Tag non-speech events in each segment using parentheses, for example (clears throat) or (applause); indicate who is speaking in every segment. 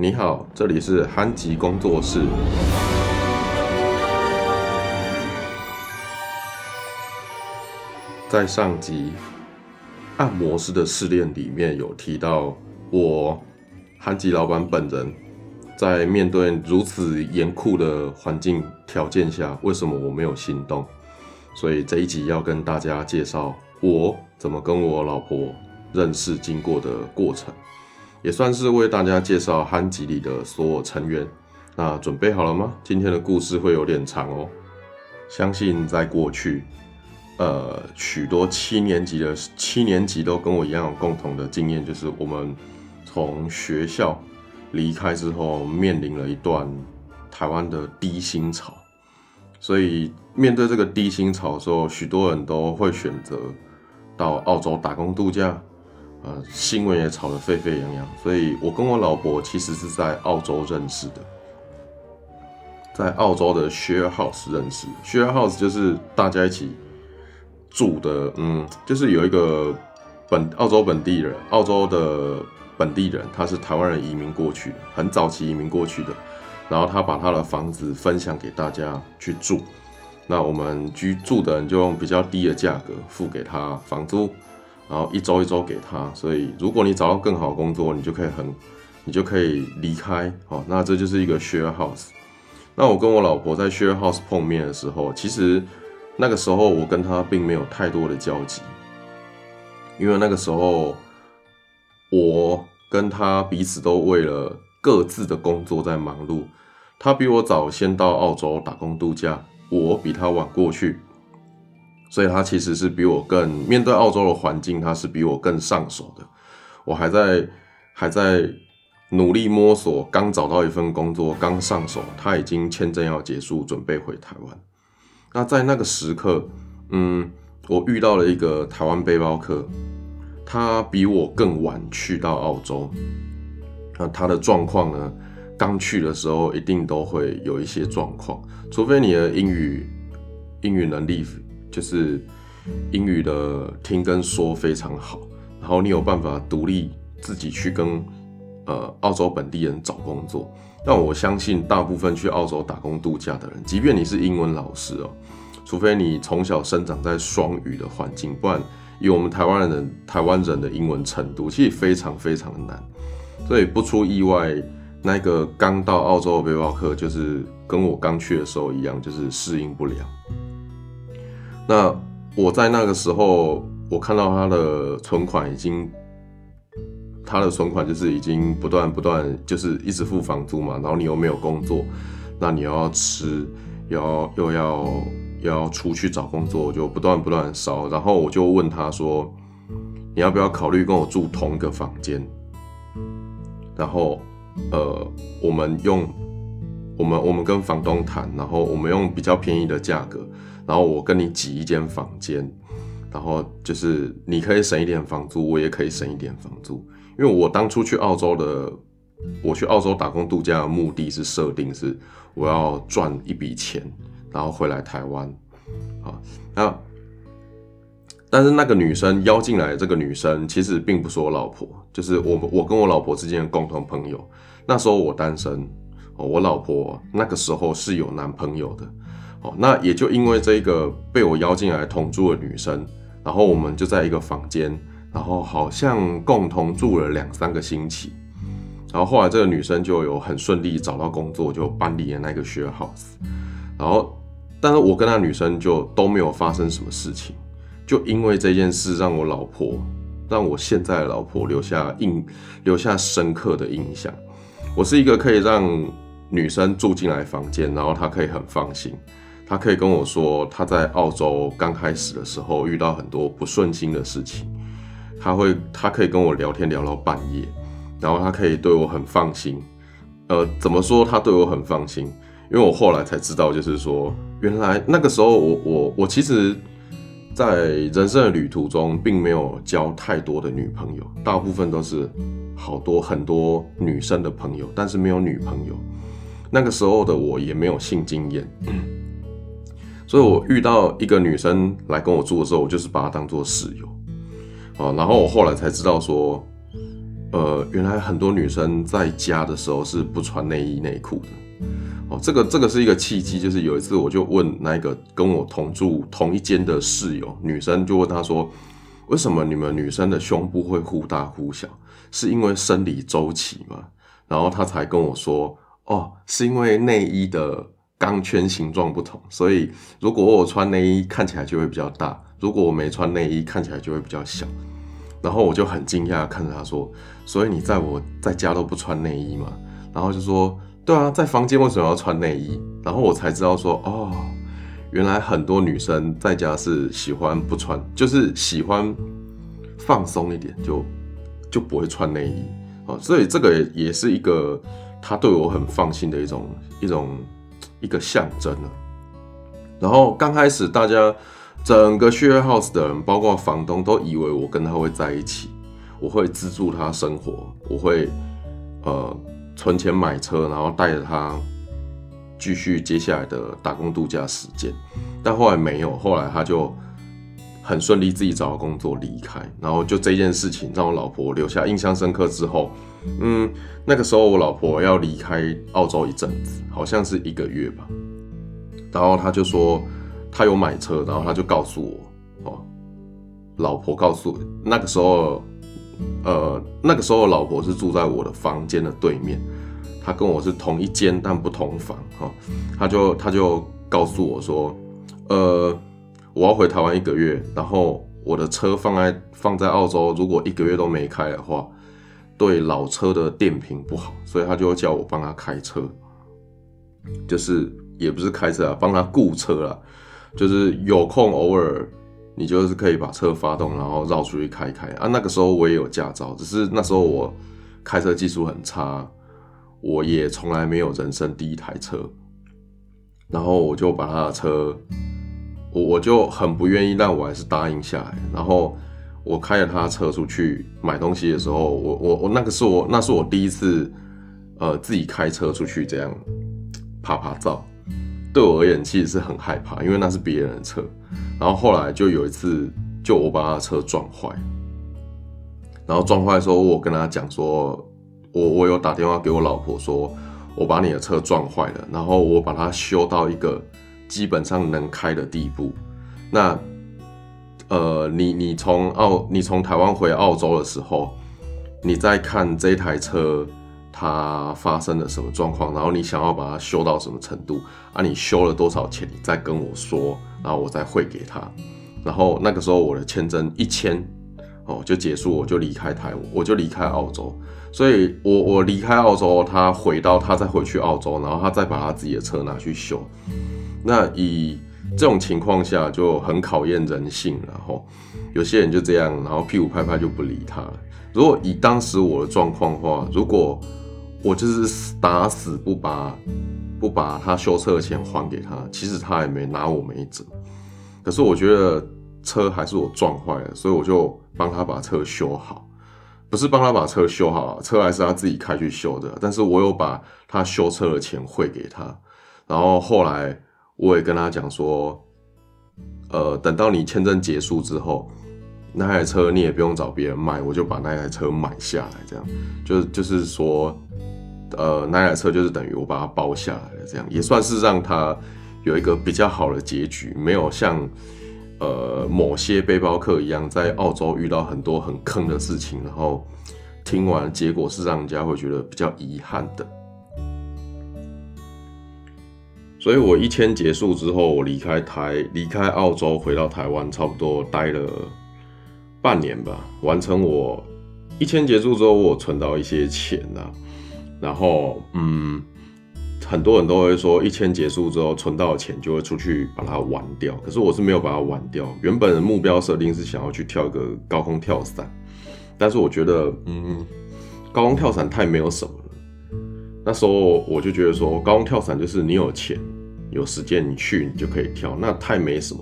Speaker 1: 你好，这里是憨吉工作室。在上集按摩师的试炼里面有提到，我憨吉老板本人在面对如此严酷的环境条件下，为什么我没有心动？所以这一集要跟大家介绍我怎么跟我老婆认识经过的过程。也算是为大家介绍憨吉里的所有成员。那准备好了吗？今天的故事会有点长哦。相信在过去，呃，许多七年级的七年级都跟我一样有共同的经验，就是我们从学校离开之后，面临了一段台湾的低薪潮。所以面对这个低薪潮的时候，许多人都会选择到澳洲打工度假。呃，新闻也炒得沸沸扬扬，所以我跟我老婆其实是在澳洲认识的，在澳洲的 share house 认识。share house 就是大家一起住的，嗯，就是有一个本澳洲本地人，澳洲的本地人，他是台湾人移民过去，很早期移民过去的，然后他把他的房子分享给大家去住，那我们居住的人就用比较低的价格付给他房租。然后一周一周给他，所以如果你找到更好的工作，你就可以很，你就可以离开。哦，那这就是一个 share house。那我跟我老婆在 share house 碰面的时候，其实那个时候我跟她并没有太多的交集，因为那个时候我跟她彼此都为了各自的工作在忙碌。她比我早先到澳洲打工度假，我比她晚过去。所以他其实是比我更面对澳洲的环境，他是比我更上手的。我还在还在努力摸索，刚找到一份工作，刚上手，他已经签证要结束，准备回台湾。那在那个时刻，嗯，我遇到了一个台湾背包客，他比我更晚去到澳洲。那他的状况呢？刚去的时候一定都会有一些状况，除非你的英语英语能力。就是英语的听跟说非常好，然后你有办法独立自己去跟呃澳洲本地人找工作。但我相信大部分去澳洲打工度假的人，即便你是英文老师哦，除非你从小生长在双语的环境，不然以我们台湾人台湾人的英文程度，其实非常非常的难。所以不出意外，那个刚到澳洲的背包客，就是跟我刚去的时候一样，就是适应不了。那我在那个时候，我看到他的存款已经，他的存款就是已经不断不断，就是一直付房租嘛，然后你又没有工作，那你要吃，要又要要出去找工作，就不断不断烧。然后我就问他说，你要不要考虑跟我住同一个房间？然后，呃，我们用我们我们跟房东谈，然后我们用比较便宜的价格。然后我跟你挤一间房间，然后就是你可以省一点房租，我也可以省一点房租。因为我当初去澳洲的，我去澳洲打工度假的目的是设定是我要赚一笔钱，然后回来台湾。啊，那但是那个女生邀进来这个女生其实并不是我老婆，就是我我跟我老婆之间的共同朋友。那时候我单身，我老婆那个时候是有男朋友的。哦，那也就因为这个被我邀进来同住的女生，然后我们就在一个房间，然后好像共同住了两三个星期，然后后来这个女生就有很顺利找到工作，就搬离了那个 share house，然后，但是我跟那女生就都没有发生什么事情，就因为这件事让我老婆，让我现在的老婆留下印留下深刻的印象，我是一个可以让女生住进来房间，然后她可以很放心。他可以跟我说，他在澳洲刚开始的时候遇到很多不顺心的事情，他会，他可以跟我聊天聊到半夜，然后他可以对我很放心。呃，怎么说他对我很放心？因为我后来才知道，就是说，原来那个时候我我我其实，在人生的旅途中，并没有交太多的女朋友，大部分都是好多很多女生的朋友，但是没有女朋友。那个时候的我也没有性经验。所以，我遇到一个女生来跟我住的时候，我就是把她当做室友，啊，然后我后来才知道说，呃，原来很多女生在家的时候是不穿内衣内裤的。哦，这个这个是一个契机，就是有一次我就问那个跟我同住同一间的室友女生，就问她说，为什么你们女生的胸部会忽大忽小？是因为生理周期吗？然后她才跟我说，哦，是因为内衣的钢圈形状不同，所以如果我穿内衣看起来就会比较大，如果我没穿内衣看起来就会比较小。然后我就很惊讶看着他说，所以你在我在家都不穿内衣吗？然后就说。对啊，在房间为什么要穿内衣？然后我才知道说，哦，原来很多女生在家是喜欢不穿，就是喜欢放松一点，就就不会穿内衣哦。所以这个也是一个他对我很放心的一种一种一个象征了。然后刚开始大家整个 share house 的人，包括房东，都以为我跟他会在一起，我会资助他生活，我会呃。存钱买车，然后带着他继续接下来的打工度假时间，但后来没有，后来他就很顺利自己找到工作离开，然后就这件事情让我老婆留下印象深刻。之后，嗯，那个时候我老婆要离开澳洲一阵子，好像是一个月吧，然后他就说他有买车，然后他就告诉我，哦，老婆告诉那个时候。呃，那个时候老婆是住在我的房间的对面，她跟我是同一间但不同房哈。她就她就告诉我说，呃，我要回台湾一个月，然后我的车放在放在澳洲，如果一个月都没开的话，对老车的电瓶不好，所以他就叫我帮他开车，就是也不是开车啊，帮他雇车啦，就是有空偶尔。你就是可以把车发动，然后绕出去开开啊。那个时候我也有驾照，只是那时候我开车技术很差，我也从来没有人生第一台车。然后我就把他的车，我我就很不愿意，但我还是答应下来。然后我开着他的车出去买东西的时候，我我我那个是我那是我第一次，呃，自己开车出去这样拍拍照。对我而言，其实是很害怕，因为那是别人的车。然后后来就有一次，就我把他的车撞坏，然后撞坏的时候，我跟他讲说，我我有打电话给我老婆说，我把你的车撞坏了，然后我把它修到一个基本上能开的地步。那，呃，你你从澳你从台湾回澳洲的时候，你再看这台车。它发生了什么状况？然后你想要把它修到什么程度？啊，你修了多少钱？你再跟我说，然后我再汇给他。然后那个时候我的签证一签，哦，就结束，我就离开台，我就离开澳洲。所以，我我离开澳洲，他回到他再回去澳洲，然后他再把他自己的车拿去修。那以这种情况下就很考验人性。然后有些人就这样，然后屁股拍拍就不理他了。如果以当时我的状况话，如果我就是打死不把不把他修车的钱还给他，其实他也没拿我没辙。可是我觉得车还是我撞坏了，所以我就帮他把车修好，不是帮他把车修好，车还是他自己开去修的。但是我有把他修车的钱汇给他，然后后来我也跟他讲说，呃，等到你签证结束之后，那台车你也不用找别人卖，我就把那台车买下来，这样就就是说。呃，那台车就是等于我把它包下来了，这样也算是让他有一个比较好的结局，没有像呃某些背包客一样在澳洲遇到很多很坑的事情，然后听完结果是让人家会觉得比较遗憾的。所以我一签结束之后，我离开台，离开澳洲回到台湾，差不多待了半年吧，完成我一签结束之后，我存到一些钱呐。然后，嗯，很多人都会说，一签结束之后存到的钱就会出去把它玩掉。可是我是没有把它玩掉，原本的目标设定是想要去跳一个高空跳伞，但是我觉得，嗯，高空跳伞太没有什么了。那时候我就觉得说，高空跳伞就是你有钱、有时间，你去你就可以跳，那太没什么。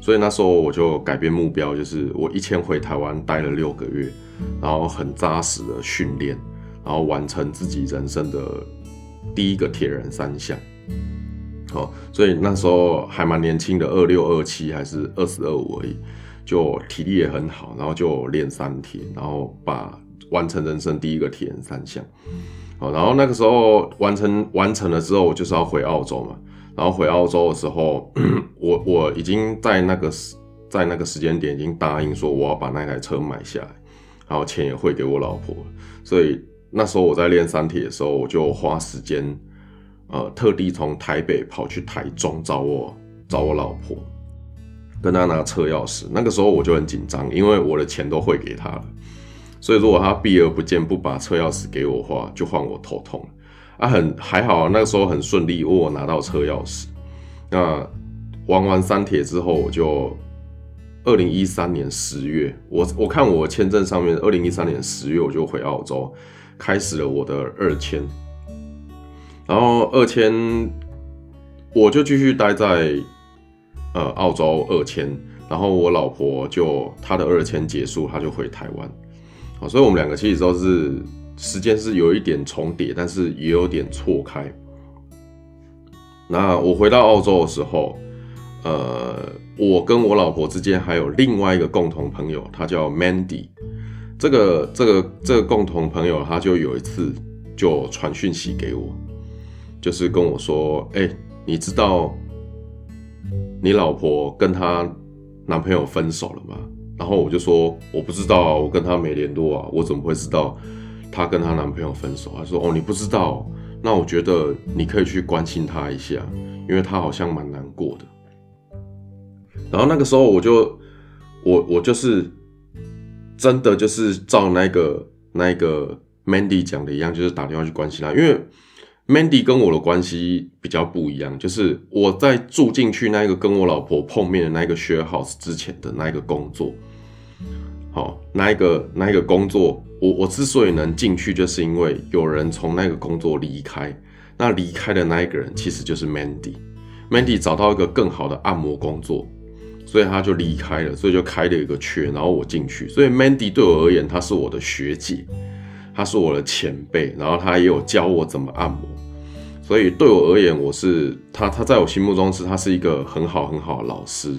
Speaker 1: 所以那时候我就改变目标，就是我一千回台湾待了六个月，然后很扎实的训练。然后完成自己人生的第一个铁人三项，好，所以那时候还蛮年轻的，二六二七还是二十二五而已，就体力也很好，然后就练三天，然后把完成人生第一个铁人三项。好，然后那个时候完成完成了之后，我就是要回澳洲嘛。然后回澳洲的时候，我我已经在那个时在那个时间点已经答应说我要把那台车买下来，然后钱也汇给我老婆。所以那时候我在练三铁的时候，我就花时间，呃，特地从台北跑去台中找我找我老婆，跟她拿车钥匙。那个时候我就很紧张，因为我的钱都汇给她了。所以如果她避而不见，不把车钥匙给我的话，就换我头痛了。啊，很还好，那个时候很顺利，我拿到车钥匙。那玩完三铁之后，我就二零一三年十月，我我看我签证上面，二零一三年十月我就回澳洲，开始了我的二签。然后二签，我就继续待在呃澳洲二签，然后我老婆就她的二签结束，她就回台湾。所以，我们两个其实都是时间是有一点重叠，但是也有点错开。那我回到澳洲的时候，呃，我跟我老婆之间还有另外一个共同朋友，他叫 Mandy。这个、这个、这个共同朋友，他就有一次就传讯息给我，就是跟我说：“哎，你知道你老婆跟她男朋友分手了吗？”然后我就说我不知道，我跟她没联络啊，我怎么会知道她跟她男朋友分手？她说哦你不知道，那我觉得你可以去关心她一下，因为她好像蛮难过的。然后那个时候我就我我就是真的就是照那个那个 Mandy 讲的一样，就是打电话去关心她，因为 Mandy 跟我的关系比较不一样，就是我在住进去那个跟我老婆碰面的那个 share house 之前的那个工作。好，那一个那一个工作，我我之所以能进去，就是因为有人从那个工作离开。那离开的那一个人其实就是 Mandy。Mandy 找到一个更好的按摩工作，所以他就离开了，所以就开了一个缺，然后我进去。所以 Mandy 对我而言，她是我的学姐，她是我的前辈，然后她也有教我怎么按摩。所以对我而言，我是她，她在我心目中是她是一个很好很好的老师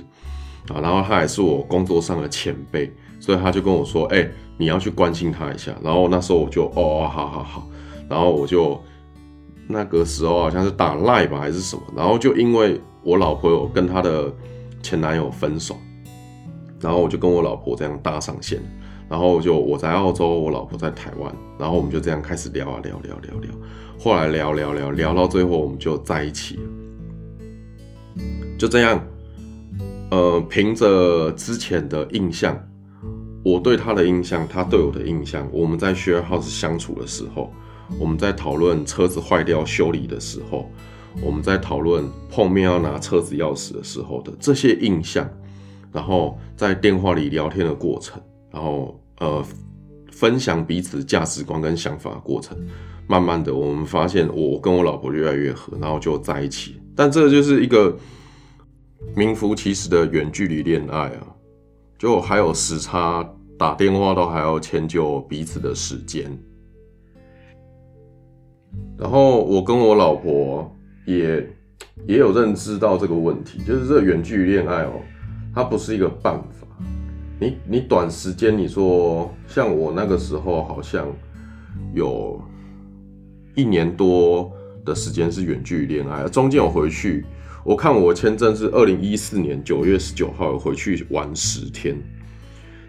Speaker 1: 啊，然后她也是我工作上的前辈。所以他就跟我说：“哎，你要去关心他一下。”然后那时候我就：“哦，好好好。”然后我就那个时候好像是打赖吧还是什么。然后就因为我老婆有跟她的前男友分手，然后我就跟我老婆这样搭上线。然后就我在澳洲，我老婆在台湾。然后我们就这样开始聊啊聊聊聊聊。后来聊聊聊聊到最后，我们就在一起。就这样，呃，凭着之前的印象。我对他的印象，他对我的印象，我们在 share house 相处的时候，我们在讨论车子坏掉修理的时候，我们在讨论碰面要拿车子钥匙的时候的这些印象，然后在电话里聊天的过程，然后呃分享彼此价值观跟想法的过程，慢慢的我们发现我跟我老婆越来越合，然后就在一起。但这就是一个名副其实的远距离恋爱啊。就还有时差，打电话都还要迁就彼此的时间。然后我跟我老婆也也有认知到这个问题，就是这远距离恋爱哦，它不是一个办法。你你短时间你说像我那个时候好像有一年多的时间是远距离恋爱，中间我回去。我看我签证是二零一四年九月十九号回去玩十天，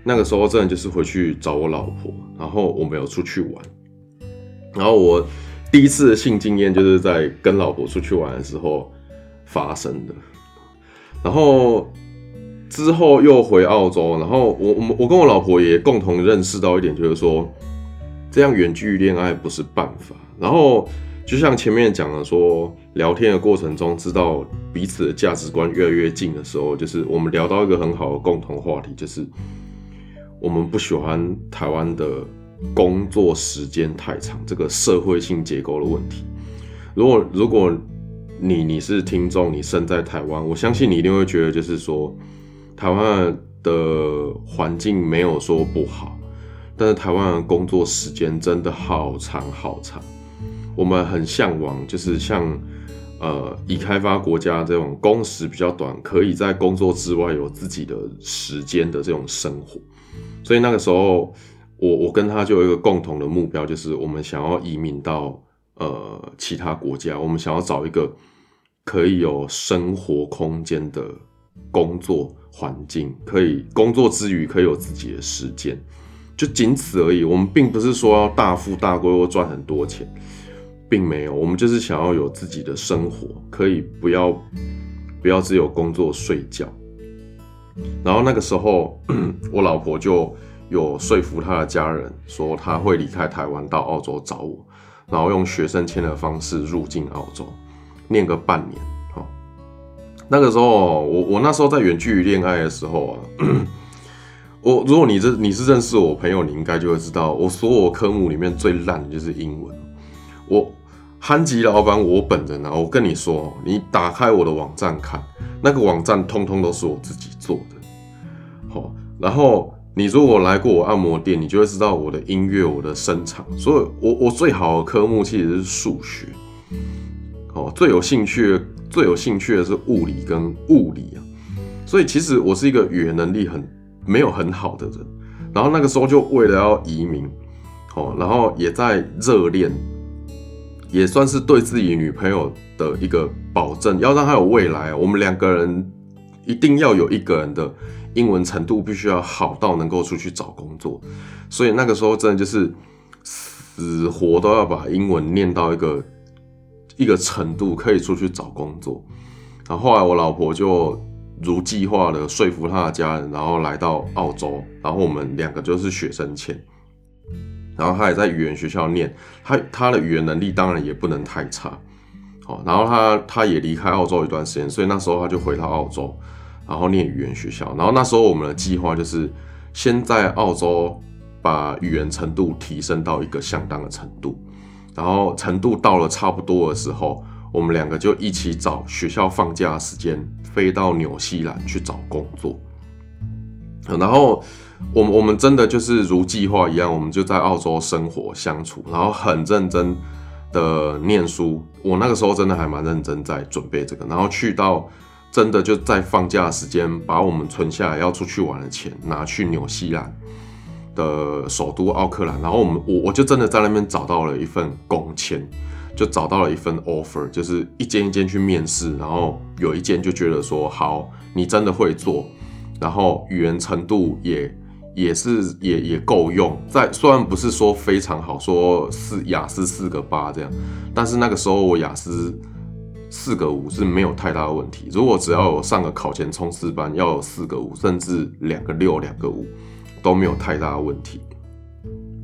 Speaker 1: 那个时候真的就是回去找我老婆，然后我没有出去玩，然后我第一次的性经验就是在跟老婆出去玩的时候发生的，然后之后又回澳洲，然后我我我跟我老婆也共同认识到一点，就是说这样远距离恋爱不是办法，然后。就像前面讲的说，聊天的过程中，知道彼此的价值观越来越近的时候，就是我们聊到一个很好的共同话题，就是我们不喜欢台湾的工作时间太长这个社会性结构的问题。如果如果你你是听众，你身在台湾，我相信你一定会觉得，就是说台湾的环境没有说不好，但是台湾的工作时间真的好长好长。我们很向往，就是像，呃，已开发国家这种工时比较短，可以在工作之外有自己的时间的这种生活。所以那个时候，我我跟他就有一个共同的目标，就是我们想要移民到呃其他国家，我们想要找一个可以有生活空间的工作环境，可以工作之余可以有自己的时间，就仅此而已。我们并不是说要大富大贵或赚很多钱，并没有，我们就是想要有自己的生活，可以不要不要只有工作睡觉。然后那个时候，(clears throat) 我老婆就有说服她的家人，说她会离开台湾到澳洲找我，然后用学生签的方式入境澳洲，念个半年。哈，那个时候，我我那时候在远距离恋爱的时候啊，(clears throat) 我如果你这你是认识我朋友，你应该就会知道，我所有科目里面最烂的就是英文。我憨吉老板，我本人啊，我跟你说，你打开我的网站看。那个网站通通都是我自己做的，好，然后你如果来过我按摩店，你就会知道我的音乐、我的声场，所以我我最好的科目其实是数学，哦，最有兴趣、最有兴趣的是物理跟物理啊，所以其实我是一个语言能力很没有很好的人，然后那个时候就为了要移民，哦，然后也在热恋。也算是对自己女朋友的一个保证，要让她有未来。我们两个人一定要有一个人的英文程度必须要好到能够出去找工作。所以那个时候真的就是死活都要把英文念到一个一个程度，可以出去找工作。然后后来我老婆就如计划的说服她的家人，然后来到澳洲，然后我们两个就是学生签。然后他也在语言学校念，他他的语言能力当然也不能太差，好，然后他他也离开澳洲一段时间，所以那时候他就回到澳洲，然后念语言学校。然后那时候我们的计划就是先在澳洲把语言程度提升到一个相当的程度，然后程度到了差不多的时候，我们两个就一起找学校放假时间飞到纽西兰去找工作，然后。我们我们真的就是如计划一样，我们就在澳洲生活相处，然后很认真的念书。我那个时候真的还蛮认真在准备这个，然后去到真的就在放假时间，把我们存下来要出去玩的钱拿去纽西兰的首都奥克兰，然后我们我我就真的在那边找到了一份工签，就找到了一份 offer，就是一间一间去面试，然后有一间就觉得说好，你真的会做，然后语言程度也。也是也也够用，在虽然不是说非常好，说四雅思四个八这样，但是那个时候我雅思四个五是没有太大的问题。如果只要有上个考前冲刺班，要有四个五，甚至两个六、两个五都没有太大的问题。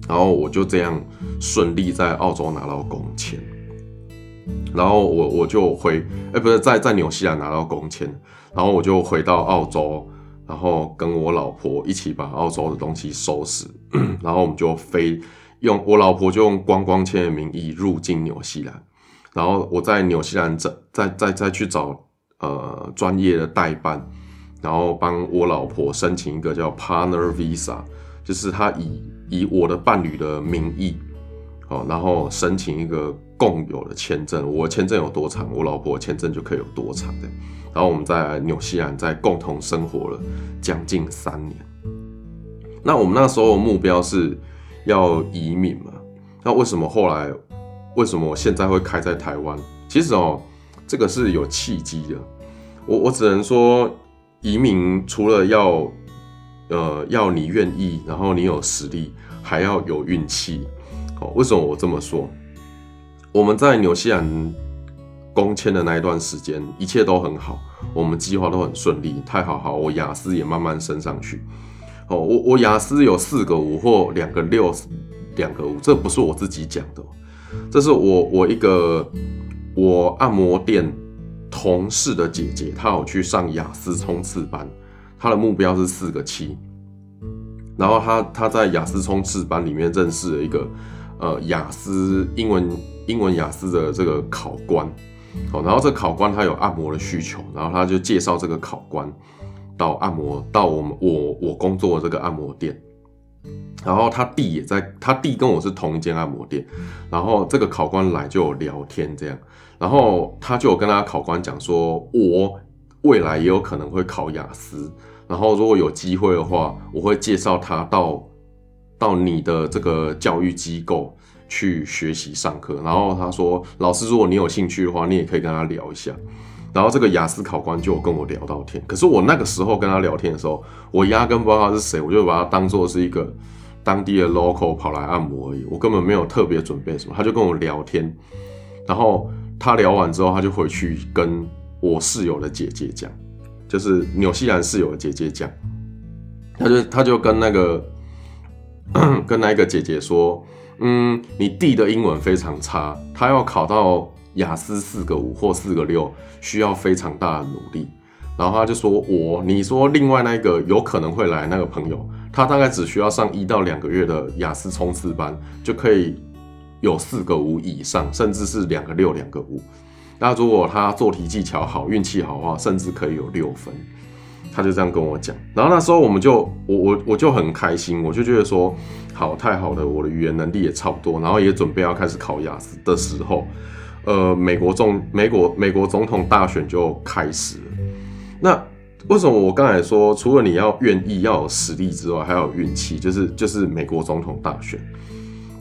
Speaker 1: 然后我就这样顺利在澳洲拿到工签，然后我我就回，哎，不是在在纽西兰拿到工签，然后我就回到澳洲。然后跟我老婆一起把澳洲的东西收拾，(clears throat) 然后我们就飞，用我老婆就用观光签的名义入境纽西兰，然后我在纽西兰再再再再去找呃专业的代办，然后帮我老婆申请一个叫 Partner Visa，就是他以以我的伴侣的名义，哦，然后申请一个共有的签证，我签证有多长，我老婆签证就可以有多长的。然后我们在纽西兰在共同生活了将近三年。那我们那时候目标是要移民嘛？那为什么后来为什么我现在会开在台湾？其实哦，这个是有契机的。我我只能说，移民除了要呃要你愿意，然后你有实力，还要有运气。哦，为什么我这么说？我们在纽西兰。工签的那一段时间，一切都很好，我们计划都很顺利，太好好，我雅思也慢慢升上去。哦，我我雅思有四个五或两个六，两个五，这不是我自己讲的，这是我我一个我按摩店同事的姐姐，她有去上雅思冲刺班，她的目标是四个七，然后她她在雅思冲刺班里面认识了一个呃雅思英文英文雅思的这个考官。好，然后这考官他有按摩的需求，然后他就介绍这个考官到按摩到我们我我工作的这个按摩店，然后他弟也在，他弟跟我是同一间按摩店，然后这个考官来就有聊天这样，然后他就有跟他考官讲说，我未来也有可能会考雅思，然后如果有机会的话，我会介绍他到到你的这个教育机构去学习上课。然后他说，老师，如果你有兴趣的话，你也可以跟他聊一下。然后这个雅思考官就跟我聊到天，可是我那个时候跟他聊天的时候，我压根不知道他是谁，我就把他当做是一个当地的 local 跑来按摩而已，我根本没有特别准备什么。他就跟我聊天，然后他聊完之后，他就回去跟我室友的姐姐讲，就是纽西兰室友的姐姐讲，他就他就跟那个 (clears throat) 跟那个姐姐说，嗯，你弟的英文非常差，他要考到。雅思四个五或四个六需要非常大的努力，然后他就说：“我，你说另外那个有可能会来那个朋友，他大概只需要上一到两个月的雅思冲刺班，就可以有四个五以上，甚至是两个六、两个五。那如果他做题技巧好、运气好的话，甚至可以有六分。”他就这样跟我讲。然后那时候我们就我我我就很开心，我就觉得说：“好，太好了，我的语言能力也差不多，然后也准备要开始考雅思的时候。”呃，美国总美国美国总统大选就开始了。那为什么我刚才说，除了你要愿意要有实力之外，还要有运气？就是就是美国总统大选，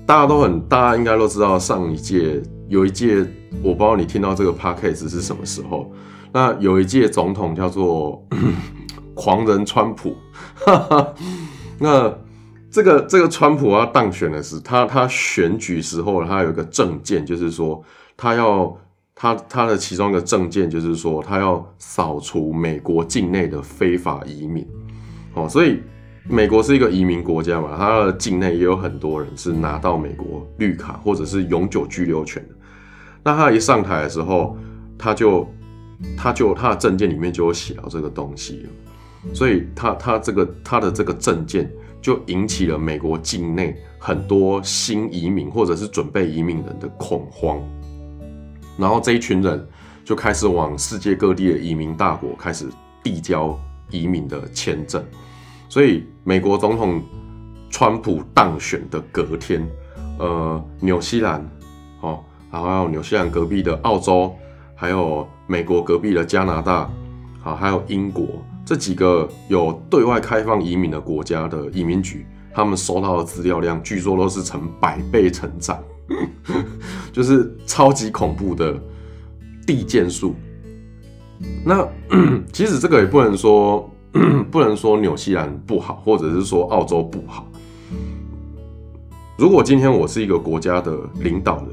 Speaker 1: 大家都很，大家应该都知道，上一届有一届，我不知道你听到这个 podcast 是什么时候。那有一届总统叫做 (coughs) 狂人川普，(laughs) 那这个这个川普要当选的是他他选举时候他有一个政见，就是说。他要他他的其中一个证件就是说，他要扫除美国境内的非法移民，哦，所以美国是一个移民国家嘛，他的境内也有很多人是拿到美国绿卡或者是永久居留权的。那他一上台的时候，他就他就他的证件里面就有写到这个东西，所以他他这个他的这个证件就引起了美国境内很多新移民或者是准备移民人的恐慌。然后这一群人就开始往世界各地的移民大国开始递交移民的签证，所以美国总统川普当选的隔天，呃，纽西兰，哦，然后还有纽西兰隔壁的澳洲，还有美国隔壁的加拿大，好，还有英国这几个有对外开放移民的国家的移民局，他们收到的资料量据说都是成百倍成长。(laughs) 就是超级恐怖的地建数。那 (clears throat) 其实这个也不能说 (clears throat) 不能说纽西兰不好，或者是说澳洲不好。如果今天我是一个国家的领导人，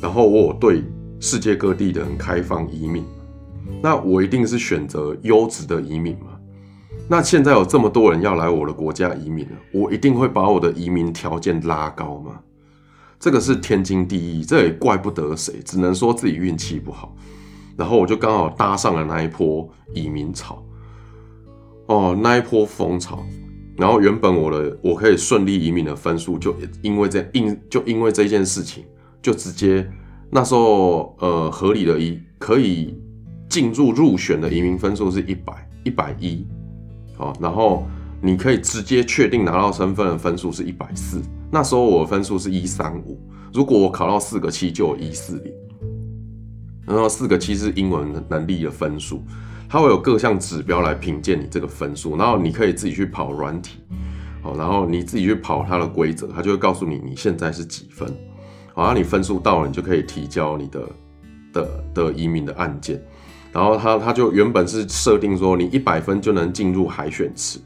Speaker 1: 然后我对世界各地的人开放移民，那我一定是选择优质的移民嘛？那现在有这么多人要来我的国家移民了，我一定会把我的移民条件拉高吗？这个是天经地义，这也怪不得谁，只能说自己运气不好。然后我就刚好搭上了那一波移民潮，哦，那一波风潮。然后原本我的我可以顺利移民的分数，就因为这因就因为这件事情，就直接那时候呃合理的移可以进入入选的移民分数是一百一百一，好，然后。你可以直接确定拿到身份的分数是一百四，那时候我的分数是一三五，如果我考到四个七就有一四零，然后四个七是英文能力的分数，它会有各项指标来评鉴你这个分数，然后你可以自己去跑软体，好，然后你自己去跑它的规则，它就会告诉你你现在是几分，好，那你分数到了，你就可以提交你的的的移民的案件，然后他他就原本是设定说你一百分就能进入海选池。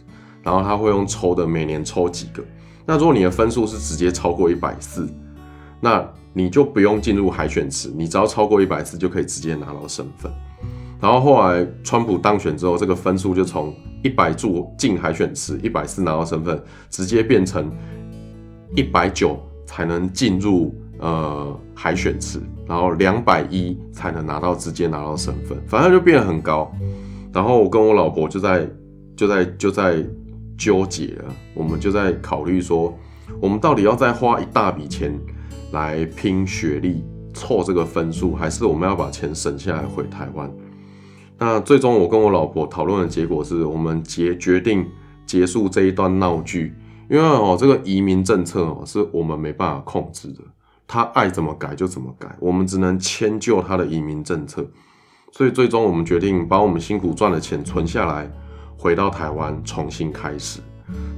Speaker 1: 然后他会用抽的，每年抽几个。那如果你的分数是直接超过一百四，那你就不用进入海选池，你只要超过一百四就可以直接拿到身份。然后后来川普当选之后，这个分数就从一百注进海选池，一百四拿到身份，直接变成一百九才能进入呃海选池，然后两百一才能拿到直接拿到身份，反正就变得很高。然后我跟我老婆就在就在就在。纠结了，我们就在考虑说，我们到底要再花一大笔钱来拼学历凑这个分数，还是我们要把钱省下来回台湾？那最终我跟我老婆讨论的结果是，我们结决定结束这一段闹剧，因为哦，这个移民政策哦是我们没办法控制的，他爱怎么改就怎么改，我们只能迁就他的移民政策，所以最终我们决定把我们辛苦赚的钱存下来。回到台湾重新开始，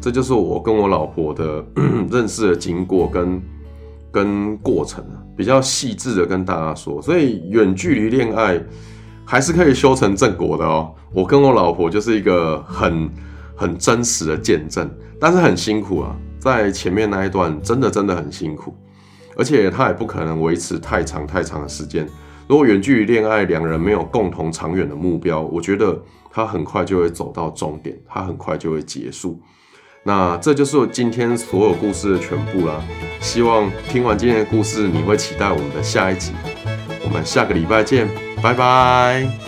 Speaker 1: 这就是我跟我老婆的认识的经过跟跟过程啊，比较细致的跟大家说。所以远距离恋爱还是可以修成正果的哦。我跟我老婆就是一个很很真实的见证，但是很辛苦啊，在前面那一段真的真的很辛苦，而且他也不可能维持太长太长的时间。如果远距离恋爱，两人没有共同长远的目标，我觉得他很快就会走到终点，他很快就会结束。那这就是我今天所有故事的全部啦。希望听完今天的故事，你会期待我们的下一集。我们下个礼拜见，拜拜。